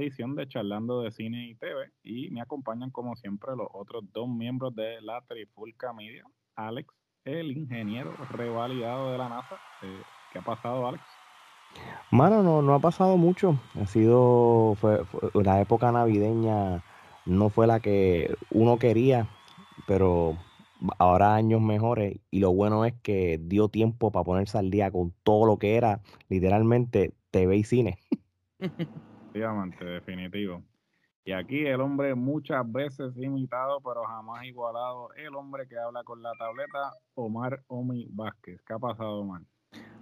edición de Charlando de Cine y TV. Y me acompañan, como siempre, los otros dos miembros de la Trifulca Media. Alex, el ingeniero revalidado de la NASA. Eh, ¿Qué ha pasado, Alex? Mano, no, no ha pasado mucho. Ha sido. Fue, la época navideña no fue la que uno quería, pero ahora años mejores. Y lo bueno es que dio tiempo para ponerse al día con todo lo que era literalmente TV y cine. Efectivamente, definitivo. Y aquí el hombre muchas veces imitado, pero jamás igualado, el hombre que habla con la tableta, Omar Omi Vázquez. ¿Qué ha pasado, Omar?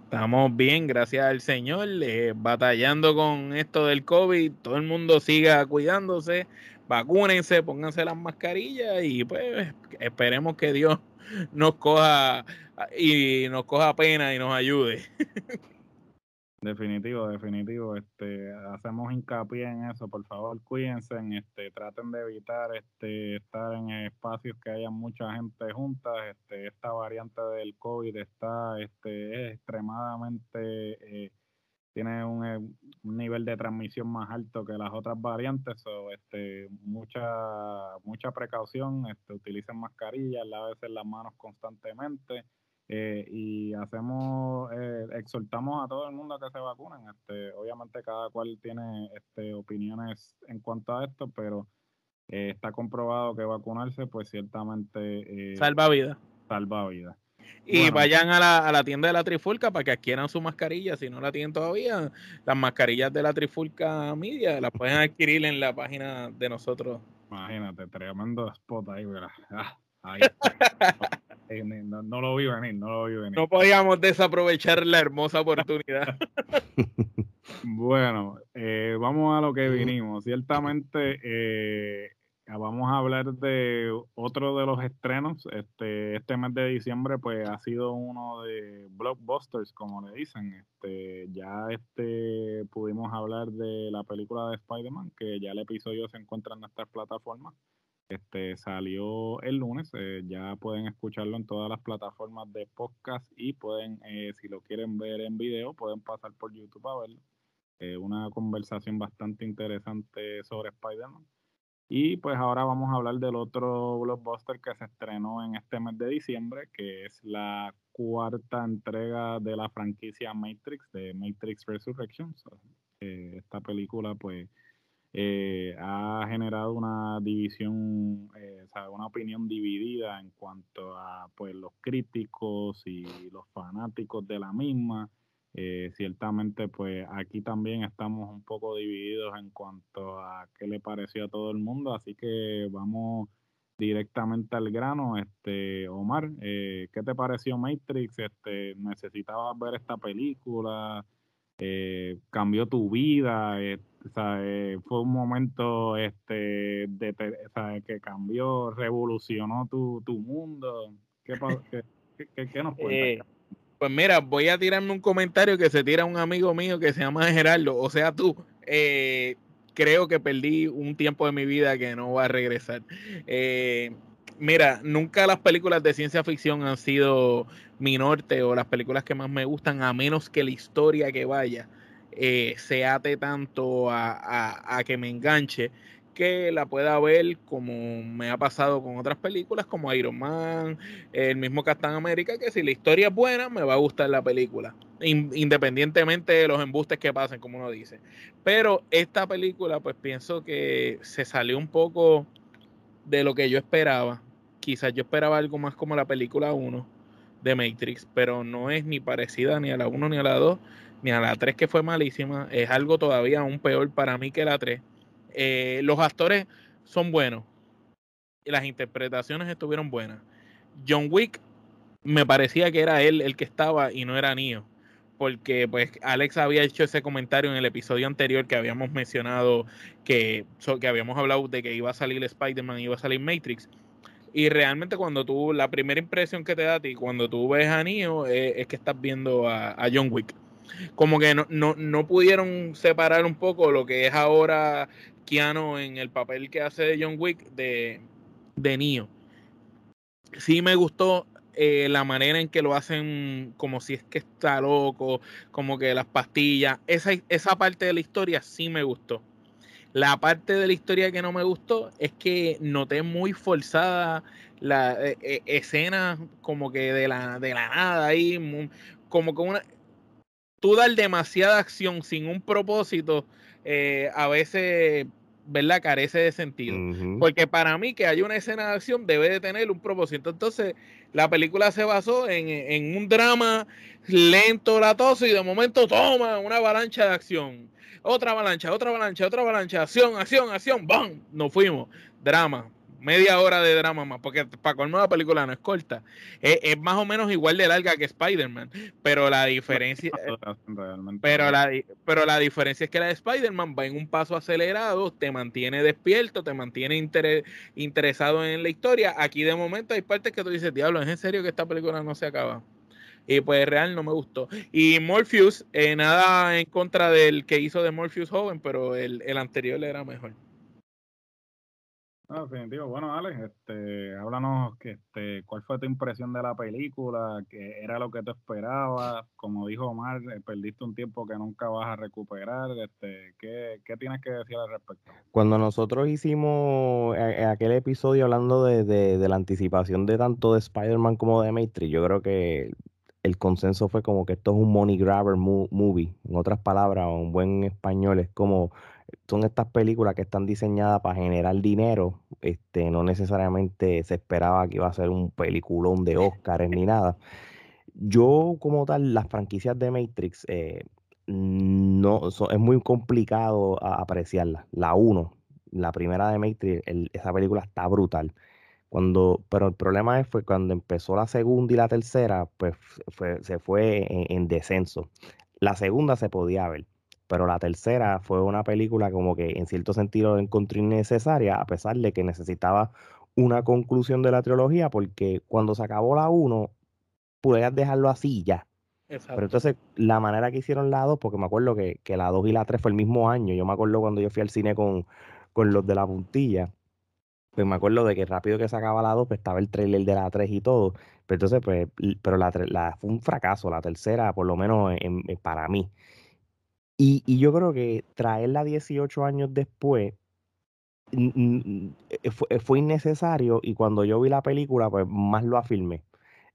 Estamos bien, gracias al Señor, eh, batallando con esto del COVID. Todo el mundo siga cuidándose, vacúnense, pónganse las mascarillas y pues esperemos que Dios nos coja y nos coja pena y nos ayude. Definitivo, definitivo. Este, hacemos hincapié en eso, por favor, cuídense, este, traten de evitar este, estar en espacios que haya mucha gente junta. Este, esta variante del COVID está, este, es extremadamente, eh, tiene un, eh, un, nivel de transmisión más alto que las otras variantes, o este, mucha, mucha precaución, este, utilicen mascarillas, lávense las manos constantemente. Eh, y hacemos, eh, exhortamos a todo el mundo a que se vacunen. Este, obviamente cada cual tiene este, opiniones en cuanto a esto, pero eh, está comprobado que vacunarse pues ciertamente salva vida. Salva vida. Y vayan a la, a la, tienda de la Trifulca para que adquieran su mascarilla. Si no la tienen todavía, las mascarillas de la Trifulca Media las pueden adquirir en la página de nosotros. Imagínate, tremendo spot ahí, ¿verdad? Ah, ahí. No, lo vi venir, no lo vi venir. No podíamos desaprovechar la hermosa oportunidad. bueno, eh, vamos a lo que vinimos. Ciertamente eh, vamos a hablar de otro de los estrenos. Este, este mes de diciembre, pues ha sido uno de blockbusters, como le dicen. Este, ya este pudimos hablar de la película de Spider-Man, que ya el episodio se encuentra en nuestras plataformas. Este salió el lunes, eh, ya pueden escucharlo en todas las plataformas de podcast y pueden, eh, si lo quieren ver en video, pueden pasar por YouTube a verlo. Eh, una conversación bastante interesante sobre Spider-Man. Y pues ahora vamos a hablar del otro blockbuster que se estrenó en este mes de diciembre, que es la cuarta entrega de la franquicia Matrix, de Matrix Resurrections. esta película pues eh, ha generado una división, eh, una opinión dividida en cuanto a pues los críticos y los fanáticos de la misma. Eh, ciertamente, pues aquí también estamos un poco divididos en cuanto a qué le pareció a todo el mundo, así que vamos directamente al grano. Este, Omar, ¿qué te pareció Matrix? Este, ¿Necesitabas ver esta película? ¿Cambió tu vida? fue un momento este, de, que cambió, revolucionó tu, mundo. ¿Qué, qué, nos cuentas? Eh, pues mira, voy a tirarme un comentario que se tira un amigo mío que se llama Gerardo, o sea, tú. Eh, creo que perdí un tiempo de mi vida que no va a regresar. Eh, mira, nunca las películas de ciencia ficción han sido mi norte o las películas que más me gustan, a menos que la historia que vaya eh, se ate tanto a, que me enganche que la pueda ver como me ha pasado con otras películas como Iron Man, el mismo Captain América, que si la historia es buena me va a gustar la película, independientemente de los embustes que pasen, como uno dice. Pero esta película pues pienso que se salió un poco de lo que yo esperaba. Quizás yo esperaba algo más como la película 1 de Matrix, pero no es ni parecida ni a la 1 ni a la 2 ni a la 3 que fue malísima, es algo todavía aún peor para mí que la 3. Eh, los actores son buenos, las interpretaciones estuvieron buenas. John Wick me parecía que era él el que estaba y no era Neo, porque pues Alex había hecho ese comentario en el episodio anterior que habíamos mencionado que, que habíamos hablado de que iba a salir Spider-Man, iba a salir Matrix. Y realmente cuando tú, la primera impresión que te da a ti cuando tú ves a Neo eh, es que estás viendo a John Wick como que no, no, no, pudieron separar un poco lo que es ahora Keanu en el papel que hace de John Wick de, de Neo. Sí me gustó eh, la manera en que lo hacen como si es que está loco, como que las pastillas, esa, esa parte de la historia sí me gustó. La parte de la historia que no me gustó es que noté muy forzada la eh, eh, escena como que de la, de la nada ahí, como que una... Tú dar demasiada acción sin un propósito, a veces ¿verdad? Carece de sentido. Porque para mí que haya una escena de acción debe de tener un propósito. Entonces, la película se basó en, un drama lento, latoso, y de momento toma una avalancha de acción. Otra avalancha, otra avalancha, otra avalancha, acción, acción, acción, ¡bam! Nos fuimos. Drama media hora de drama más, porque para colmo la película no es corta. Es, más o menos igual de larga que Spider-Man, pero la diferencia pero la, pero la diferencia es que la de Spider-Man va en un paso acelerado, te mantiene despierto, te mantiene interesado en la historia. Aquí de momento hay partes que tú dices, diablo, ¿es en serio que esta película no se acaba? Y pues real no me gustó. Y Morpheus, eh, nada en contra del que hizo de Morpheus joven, pero el, el anterior era mejor. No, definitivo. Bueno, Alex, este, háblanos que, este, cuál fue tu impresión de la película, que era lo que te esperabas, como dijo Omar, eh, perdiste un tiempo que nunca vas a recuperar, este, ¿qué, tienes que decir al respecto? Cuando nosotros hicimos eh, aquel episodio hablando de, de, la anticipación de tanto de Spider-Man como de Matrix, yo creo que el consenso fue como que esto es un money grabber movie, en otras palabras, un buen español, es como son estas películas que están diseñadas para generar dinero, este, no necesariamente se esperaba que iba a ser un peliculón de Oscars ni nada. Yo, como tal, las franquicias de Matrix, eh, no, es muy complicado apreciarlas. La 1, la primera de Matrix, esa película está brutal. Cuando, pero el problema es fue cuando empezó la segunda y la tercera, pues se fue en descenso. La segunda se podía ver pero la tercera fue una película como que en cierto sentido encontré innecesaria, a pesar de que necesitaba una conclusión de la trilogía, porque cuando se acabó la 1, podías dejarlo así ya. Pero entonces, la manera que hicieron la 2, porque me acuerdo que, que la 2 y la 3 fue el mismo año, yo me acuerdo cuando yo fui al cine con, con los de la puntilla, pues me acuerdo de que rápido que se acaba la 2, pues estaba el trailer de la 3 y todo, pero entonces, pues, pero la, la fue un fracaso, la tercera, por lo menos para mí. Y, y yo creo que traerla 18 años después e, fue, fue, innecesario y cuando yo vi la película, pues más lo afirmé.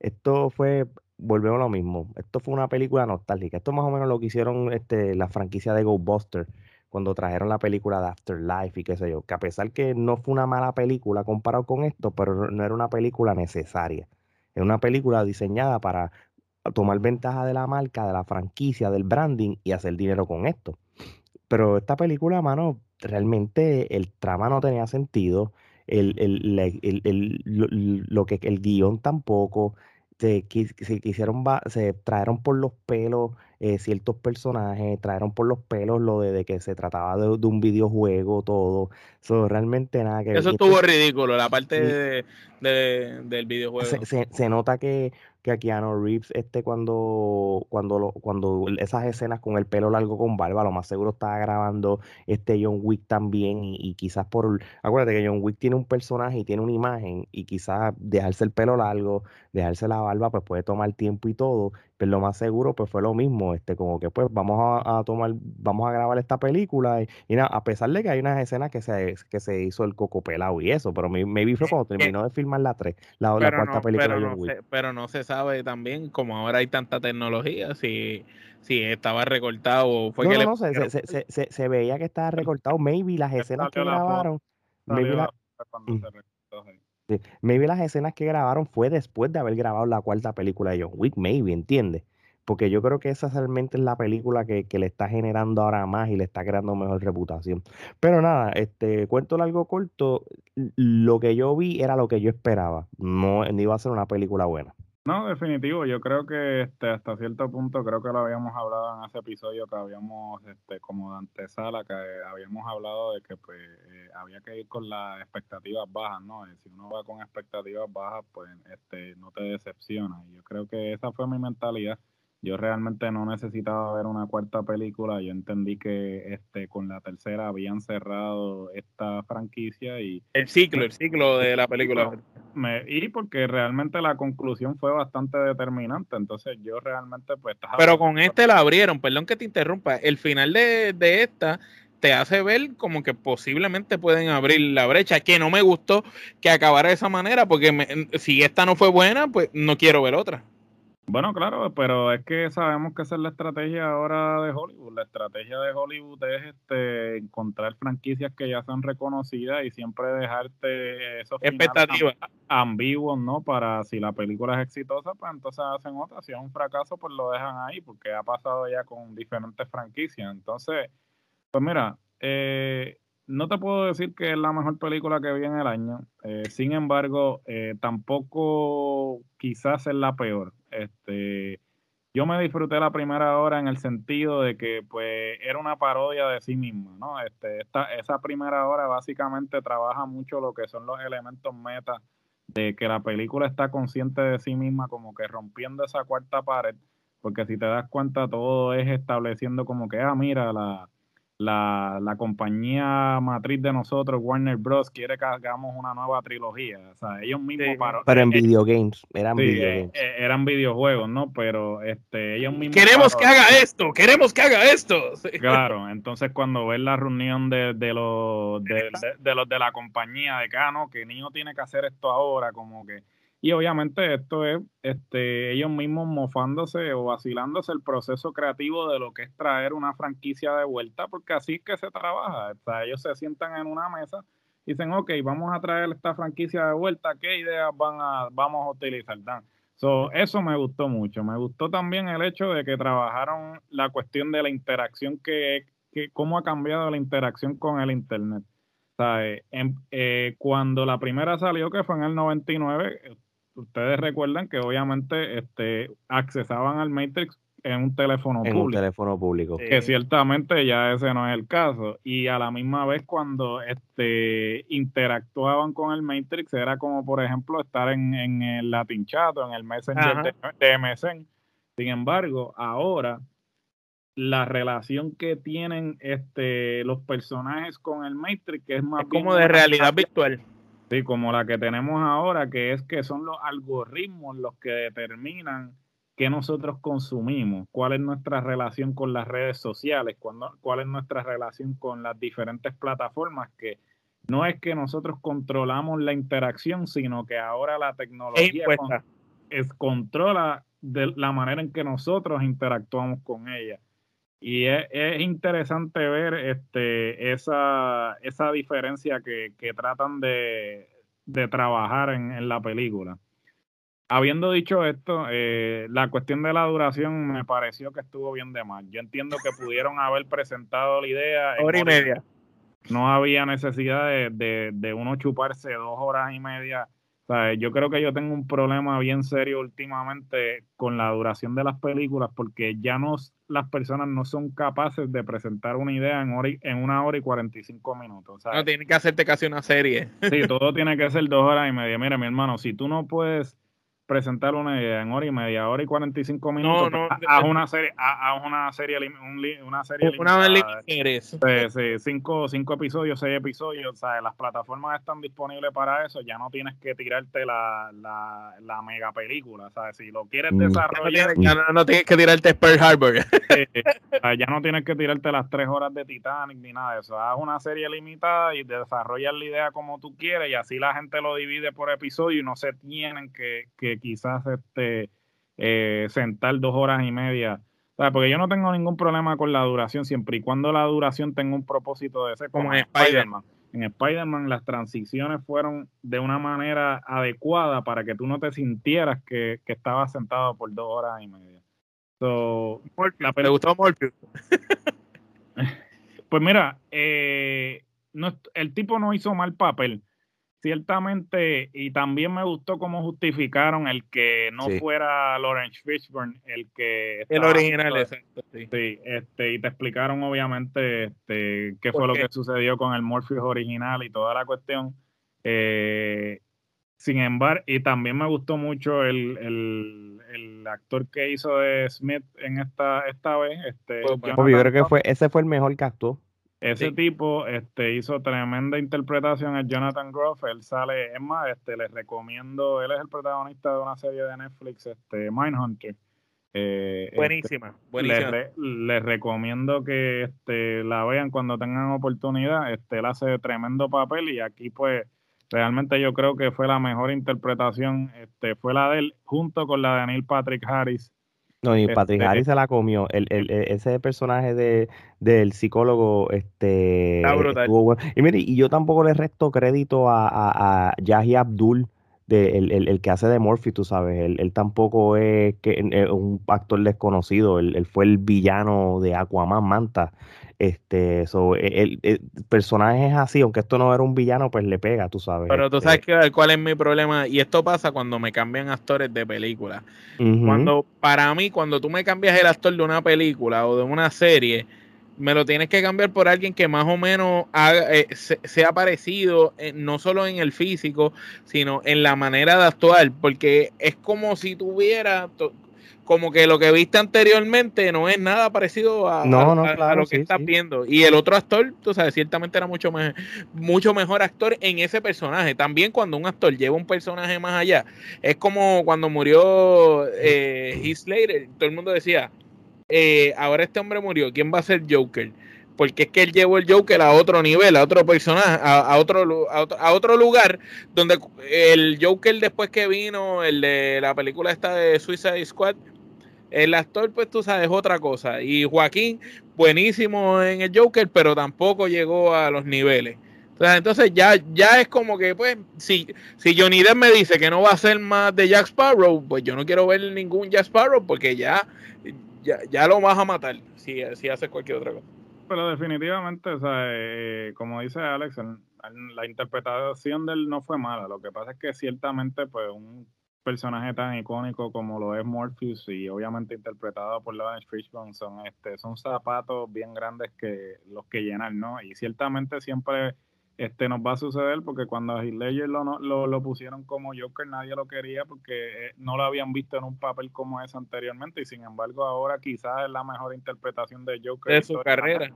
Esto fue, volvemos a lo mismo, esto fue una película nostálgica. Esto más o menos lo que hicieron este, la franquicia de Ghostbusters cuando trajeron la película de Afterlife y qué sé yo, que a pesar que no fue una mala película comparado con esto, pero no era una película necesaria. Es una película diseñada para tomar ventaja de la marca, de la franquicia, del branding y hacer dinero con esto. Pero esta película, mano, realmente el trama no tenía sentido, el, lo, que el guion tampoco, se, se quisieron, se trajeron por los pelos eh, ciertos personajes, trajeron por los pelos lo de, que se trataba de, un videojuego, todo. Eso realmente nada que Eso estuvo ridículo, la parte de, del videojuego. se, nota que que a Keanu Reeves este cuando cuando lo, cuando esas escenas con el pelo largo con barba lo más seguro estaba grabando este John Wick también y, quizás por acuérdate que John Wick tiene un personaje y tiene una imagen y quizás dejarse el pelo largo dejarse la barba pues puede tomar tiempo y todo pero lo más seguro pues fue lo mismo este como que pues vamos a, tomar vamos a grabar esta película y, nada a pesar de que hay unas escenas que se que se hizo el coco pelado y eso pero maybe fue cuando terminó de filmar la 3 la, la cuarta película de John Wick pero no se sabe también, como ahora hay tanta tecnología, si, si estaba recortado fue que no, se, se, se, se, veía que estaba recortado. Maybe las escenas que grabaron. Maybe, maybe, las escenas que grabaron fue después de haber grabado la cuarta película de John Wick, maybe, ¿entiendes? Porque yo creo que esa realmente es la película que, que, le está generando ahora más y le está creando mejor reputación. Pero nada, este cuento largo corto, lo que yo vi era lo que yo esperaba. No, no iba a ser una película buena. No, definitivo, yo creo que este, hasta cierto punto, creo que lo habíamos hablado en ese episodio que habíamos, este, como de antesala, que habíamos hablado de que pues eh, había que ir con las expectativas bajas, ¿no? si uno va con expectativas bajas, pues este, no te decepciona. Y yo creo que esa fue mi mentalidad. Yo realmente no necesitaba ver una cuarta película. Yo entendí que este con la tercera habían cerrado esta franquicia y el ciclo, el ciclo de la película. Me, y porque realmente la conclusión fue bastante determinante. Entonces yo realmente pues Pero con este la abrieron, perdón que te interrumpa. El final de, de esta te hace ver como que posiblemente pueden abrir la brecha, que no me gustó que acabara de esa manera, porque si esta no fue buena, pues no quiero ver otra. Bueno, claro, pero es que sabemos que esa es la estrategia ahora de Hollywood. La estrategia de Hollywood es este, encontrar franquicias que ya son reconocidas y siempre dejarte esos expectativas ambiguos, ¿no? Para si la película es exitosa, pues entonces hacen otra. Si es un fracaso, pues lo dejan ahí, porque ha pasado ya con diferentes franquicias. Entonces, pues mira, eh, no te puedo decir que es la mejor película que vi en el año. Eh, sin embargo, eh, tampoco quizás es la peor. Este, yo me disfruté la primera hora en el sentido de que pues era una parodia de sí misma, ¿no? Este, esta, esa primera hora básicamente trabaja mucho lo que son los elementos meta de que la película está consciente de sí misma, como que rompiendo esa cuarta pared, porque si te das cuenta todo es estableciendo como que, ah, mira, la, la, la, compañía matriz de nosotros, Warner Bros., quiere que hagamos una nueva trilogía. O sea, ellos mismos Pero en eh, videogames, eran videogames. Eh, eran videojuegos, ¿no? Pero este, ellos mismos. Queremos que haga esto, queremos que haga esto. Claro, entonces cuando ves la reunión de, de los de, de, los de la compañía, de que, ah, no, que niño tiene que hacer esto ahora, como que y obviamente esto es este, ellos mismos mofándose o vacilándose el proceso creativo de lo que es traer una franquicia de vuelta, porque así es que se trabaja. Ellos se sientan en una mesa y dicen, ok, vamos a traer esta franquicia de vuelta, ¿qué ideas van a, vamos a utilizar? So, eso me gustó mucho. Me gustó también el hecho de que trabajaron la cuestión de la interacción, que, que cómo ha cambiado la interacción con el Internet. O sea, eh, cuando la primera salió, que fue en el 99, ustedes recuerdan que obviamente este, accesaban al Matrix en un teléfono público. Un teléfono público. Que ciertamente ya ese no es el caso. Y a la misma vez cuando este, interactuaban con el Matrix era como por ejemplo estar en, en el Latin Chat o en el Messenger de, MSN. Sin embargo, ahora la relación que tienen este, los personajes con el Matrix es más... como de realidad virtual Sí, como la que tenemos ahora, que es que son los algoritmos los que determinan qué nosotros consumimos, cuál es nuestra relación con las redes sociales, cuál es nuestra relación con las diferentes plataformas, que no es que nosotros controlamos la interacción, sino que ahora la tecnología es, controla de la manera en que nosotros interactuamos con ella. Y es, interesante ver este, esa, esa diferencia que, tratan de, trabajar en, la película. Habiendo dicho esto, eh, la cuestión de la duración me pareció que estuvo bien de más. Yo entiendo que pudieron haber presentado la idea. Hora y media. No había necesidad de, de, de uno chuparse dos horas y media yo creo que yo tengo un problema bien serio últimamente con la duración de las películas porque ya no las personas no son capaces de presentar una idea en, en una hora y 45 minutos. No, tiene que hacerte casi una serie. Sí, todo tiene que ser dos horas y media. Mira, mi hermano, si tú no puedes presentar una idea en hora y media, hora y 45 minutos, no, no, haz una serie, haz una serie, una serie una limitada. Sí, sí, cinco, cinco episodios, seis episodios, o sea, las plataformas están disponibles para eso, ya no tienes que tirarte la, la, la mega película, o sea, si lo quieres mm. desarrollar... Ya no, tienes que tirarte Pearl Harbor. ya no tienes que tirarte las tres horas de Titanic ni nada de eso, haz una serie limitada y desarrollas la idea como tú quieres y así la gente lo divide por episodio y no se tienen que, que quizás este, eh, sentar dos horas y media. porque yo no tengo ningún problema con la duración, siempre y cuando la duración tenga un propósito de ser como, en Spider-Man. en Spider-Man las transiciones fueron de una manera adecuada para que tú no te sintieras que, que estabas sentado por dos horas y media. So, ¿Te gustó Morpheus? pues mira, eh, no, el tipo no hizo mal papel ciertamente, y también me gustó cómo justificaron el que no fuera Lawrence Fishburne el que... El original, exacto. Sí. este, y te explicaron obviamente este, qué fue lo que sucedió con el Morpheus original y toda la cuestión. Eh, sin embargo, y también me gustó mucho el, el el actor que hizo de Smith en esta, esta vez. Este, pues, yo creo que fue, ese fue el mejor que actuó. Ese tipo este, hizo tremenda interpretación, el Jonathan Groff, él sale, es más, este, les recomiendo, él es el protagonista de una serie de Netflix, este, Mindhunter. Eh, este, buenísima, buenísima. Les, recomiendo que este, la vean cuando tengan oportunidad, este, él hace tremendo papel y aquí pues realmente yo creo que fue la mejor interpretación, este, fue la de él junto con la de Neil Patrick Harris no, y Patrick este, Harris se la comió. El, el, e, ese personaje de, del psicólogo, este. Y mire, y yo tampoco le resto crédito a, a, a Yahi Abdul, de, el, el, que hace de Morphy, tú sabes. Él, él tampoco es que, un actor desconocido. Él, él, fue el villano de Aquaman Manta. Este, so, el, el, personaje es así, aunque esto no era un villano, pues le pega, tú sabes. Pero tú sabes este cuál es mi problema, y esto pasa cuando me cambian actores de película. Cuando, para mí, cuando tú me cambias el actor de una película o de una serie, me lo tienes que cambiar por alguien que más o menos haga, eh, sea parecido, eh, no solo en el físico, sino en la manera de actuar, porque es como si tuviera, como que lo que viste anteriormente no es nada parecido a, lo que estás viendo. Y el otro actor, tú sabes, ciertamente era mucho, más, mucho mejor actor en ese personaje. También cuando un actor lleva un personaje más allá, es como cuando murió eh, Heath Slater, todo el mundo decía, eh, ahora este hombre murió, ¿quién va a ser Joker? Porque es que él llevó el Joker a otro nivel, a otro personaje, a, otro, a, otro, a otro lugar, donde el Joker después que vino, el de la película esta de Suicide Squad, el actor, pues tú sabes, otra cosa. Y Joaquín, buenísimo en el Joker, pero tampoco llegó a los niveles. Entonces ya, ya es como que, pues, si, si Johnny Depp me dice que no va a ser más de Jack Sparrow, pues yo no quiero ver ningún Jack Sparrow porque ya, ya, lo vas a matar si, si haces cualquier otra cosa. Pero definitivamente, o sea, eh, como dice Alex, la interpretación de él no fue mala. Lo que pasa es que ciertamente, pues, un personaje tan icónico como lo es Morpheus y obviamente interpretado por Lawrence Fishburne son este son zapatos bien grandes que los que llenan, ¿no? Y ciertamente siempre este nos va a suceder porque cuando a Heath Ledger lo, lo, lo, pusieron como Joker nadie lo quería porque eh, no lo habían visto en un papel como ese anteriormente y sin embargo ahora quizás es la mejor interpretación de Joker de su carrera.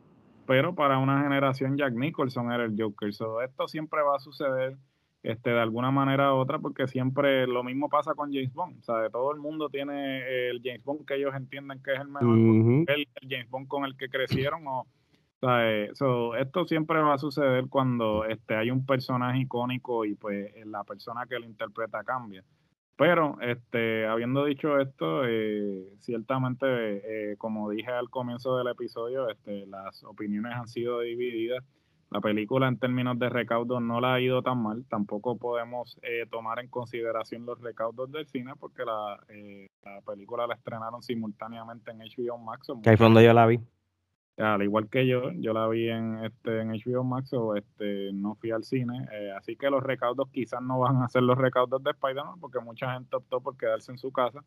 Pero para una generación Jack Nicholson era el Joker. So, esto siempre va a suceder este, de alguna manera u otra, porque siempre lo mismo pasa con James Bond. O sea, todo el mundo tiene el James Bond que ellos entienden que es el mejor, el, James Bond con el que crecieron. O, sea, eh, esto siempre va a suceder cuando este, hay un personaje icónico y pues la persona que lo interpreta cambia. Pero, este, habiendo dicho esto, eh, ciertamente, eh, como dije al comienzo del episodio, este, las opiniones han sido divididas la película en términos de recaudos no la ha ido tan mal. Tampoco podemos eh, tomar en consideración los recaudos del cine porque la, eh, la película la estrenaron simultáneamente en HBO Max. Que ahí fue donde yo la vi. Al igual que yo, yo la vi en este en HBO Max o este no fui al cine, eh, así que los recaudos quizás no van a ser los recaudos de Spider-Man porque mucha gente optó por quedarse en su casa,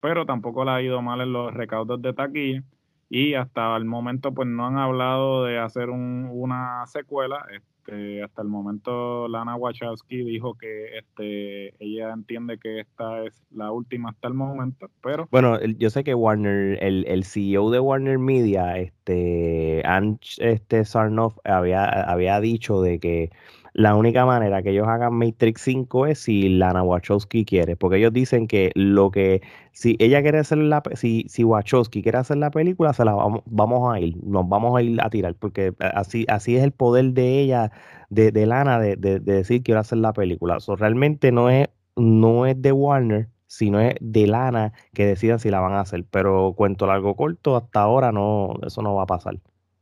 pero tampoco la ha ido mal en los recaudos de taquilla y hasta el momento pues no han hablado de hacer un, una secuela. Este, hasta el momento Lana Wachowski dijo que este, ella entiende que esta es la última hasta el momento, pero... Bueno, yo sé que Warner, el, el CEO de Warner Media, este, Anch este Sarnoff, había, había dicho de que la única manera que ellos hagan Matrix 5 es si Lana Wachowski quiere, porque ellos dicen que lo que, si ella quiere hacer la, si, si Wachowski quiere hacer la película, se la vamos, vamos a ir, nos vamos a ir a tirar, porque así, así es el poder de ella, de, de Lana, de, de, de decir quiero hacer la película. eso realmente no es, no es de Warner, sino es de Lana que decidan si la van a hacer. Pero cuento largo corto, hasta ahora no, eso no va a pasar.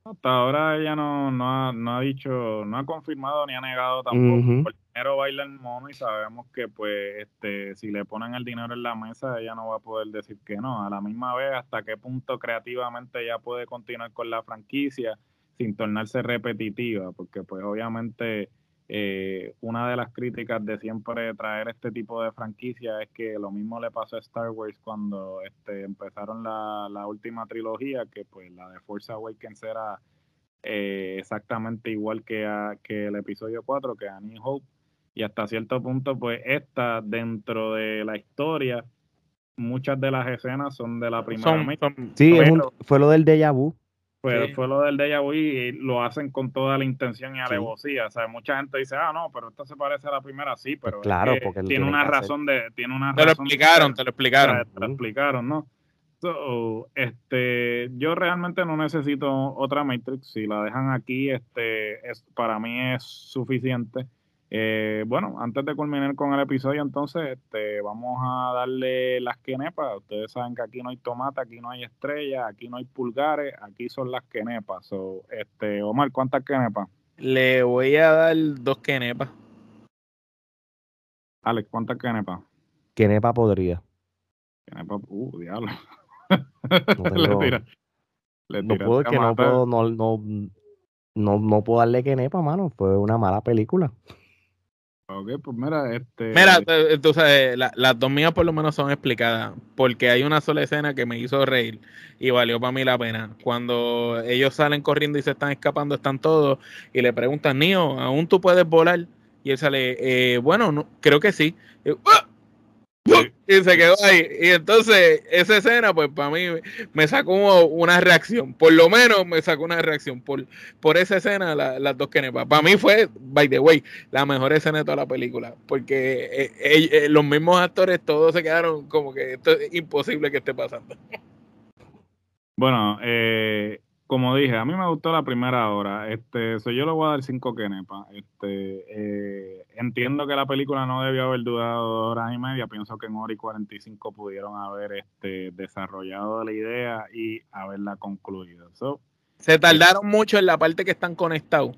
Hasta ahora ella no, no, ha, no ha dicho, no ha confirmado ni ha negado tampoco. El dinero baila el mono y sabemos que pues este si le ponen el dinero en la mesa ella no va a poder decir que no. A la misma vez hasta qué punto creativamente ella puede continuar con la franquicia sin tornarse repetitiva, porque pues obviamente eh, una de las críticas de siempre traer este tipo de franquicia es que lo mismo le pasó a Star Wars cuando este, empezaron la, la última trilogía, que pues la de Force Awakens era eh, exactamente igual que, a, que el episodio 4, que a New Hope, y hasta cierto punto pues esta dentro de la historia muchas de las escenas son de la primera son, Sí, fue lo del déjà vu. Fue, fue lo del déjà vu y lo hacen con toda la intención y alevosía. O sea, mucha gente dice, ah, no, pero esto se parece a la primera, sí, pero claro, porque tiene una razón de... Tiene una te lo explicaron, te lo explicaron. Te lo explicaron, ¿no? este, yo realmente no necesito otra Matrix. Si la dejan aquí, este, es, para mí es suficiente. Eh, bueno, antes de culminar con el episodio, entonces, este, vamos a darle las quenepas. Ustedes saben que aquí no hay tomate, aquí no hay estrella, aquí no hay pulgares, aquí son las quenepas. So, este, Omar, ¿cuántas quenepas? Le voy a dar dos quenepas. Alex, ¿cuántas quenepas? Quenepa podría. Quenepa, uh, diablo. No, puedo, que no puedo, no, no, no, no puedo darle quenepa, mano. Fue una mala película. Ok, pues mira, este. Mira, tú sabes, las dos mías por lo menos son explicadas, porque hay una sola escena que me hizo reír y valió para mí la pena. Cuando ellos salen corriendo y se están escapando, están todos y le preguntan, Nio, ¿aún tú puedes volar? Y él sale, eh, bueno, no, creo que sí. ¡Ah! Y se quedó ahí. Y entonces, esa escena, pues para mí me sacó una reacción. Por lo menos me sacó una reacción. Por, por esa escena, las dos kenepas. Para mí fue, by the way, la mejor escena de toda la película. Porque eh, eh, eh, los mismos actores todos se quedaron como que esto es imposible que esté pasando. Bueno, eh, como dije, a mí me gustó la primera hora. Este, yo le voy a dar cinco kenepas. Este, eh, entiendo que la película no debió haber durado dos horas y media. Pienso que en hora y 45 pudieron haber este, desarrollado la idea y haberla concluido. se tardaron mucho en la parte que están conectados.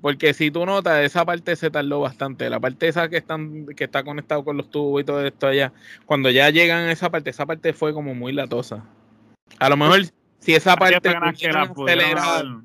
Porque si tú notas, esa parte se tardó bastante. La parte esa que están, que está conectado con los tubos y todo esto allá, cuando ya llegan a esa parte, esa parte fue como muy latosa. A lo mejor si esa parte acelerado,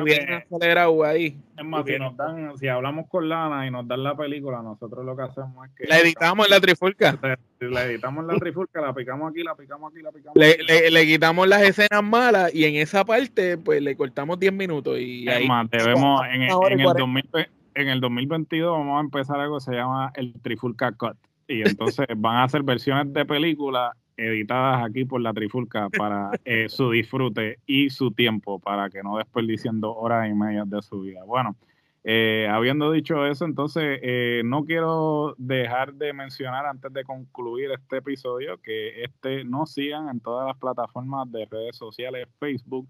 hubiera acelerado ahí. Es más, si, nos dan, si hablamos con Lana y nos dan la película, nosotros lo que hacemos es que. La editamos en la trifulca. La editamos en la trifulca, la picamos aquí, la picamos aquí, la picamos le, Le, quitamos las escenas malas y en esa parte, pues le cortamos 10 minutos. Y es más, debemos, en, en, el 2000, en el 2022 vamos a empezar algo que se llama el Trifulca Cut. Y entonces van a hacer versiones de película editadas aquí por la Trifulca para eh, su disfrute y su tiempo, para que no desperdicien dos horas y media de su vida. Bueno, eh, habiendo dicho eso, entonces eh, no quiero dejar de mencionar antes de concluir este episodio que este nos sigan en todas las plataformas de redes sociales, Facebook,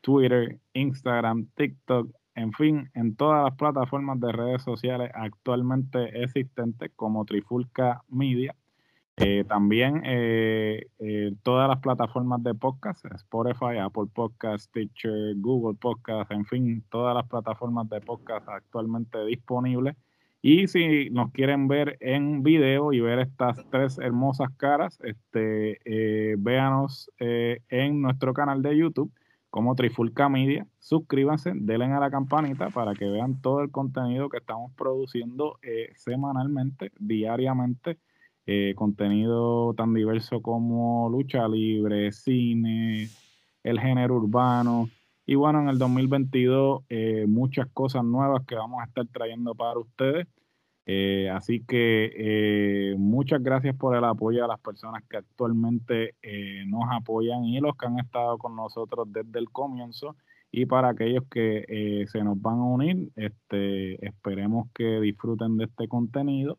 Twitter, Instagram, TikTok, en fin, en todas las plataformas de redes sociales actualmente existentes como Trifulca Media. Eh, también eh, eh, todas las plataformas de podcast, Spotify, Apple Podcast, Stitcher, Google Podcast, en fin, todas las plataformas de podcast actualmente disponibles. Y si nos quieren ver en video y ver estas tres hermosas caras, este, véanos en nuestro canal de YouTube como Trifulca Media. Suscríbanse, denle a la campanita para que vean todo el contenido que estamos produciendo semanalmente, diariamente eh, contenido tan diverso como lucha libre, cine, el género urbano. Y bueno, en el 2022 eh, muchas cosas nuevas que vamos a estar trayendo para ustedes. Eh, así que muchas gracias por el apoyo a las personas que actualmente nos apoyan y los que han estado con nosotros desde el comienzo. Y para aquellos que se nos van a unir, este, esperemos que disfruten de este contenido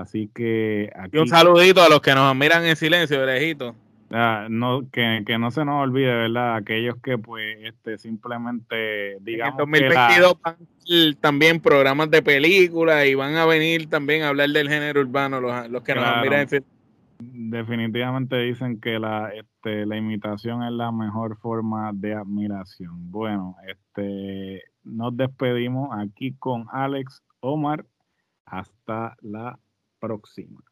Así que aquí... Y un saludito a los que nos miran en silencio, lejito. Ah, no, que, no se nos olvide, ¿verdad? Aquellos que pues este simplemente digamos en 2022 van también programas de películas y van a venir también a hablar del género urbano los, que nos miran en silencio. Definitivamente dicen que la, este, la imitación es la mejor forma de admiración. Bueno, este, nos despedimos aquí con Alex Omar. Hasta la próxima.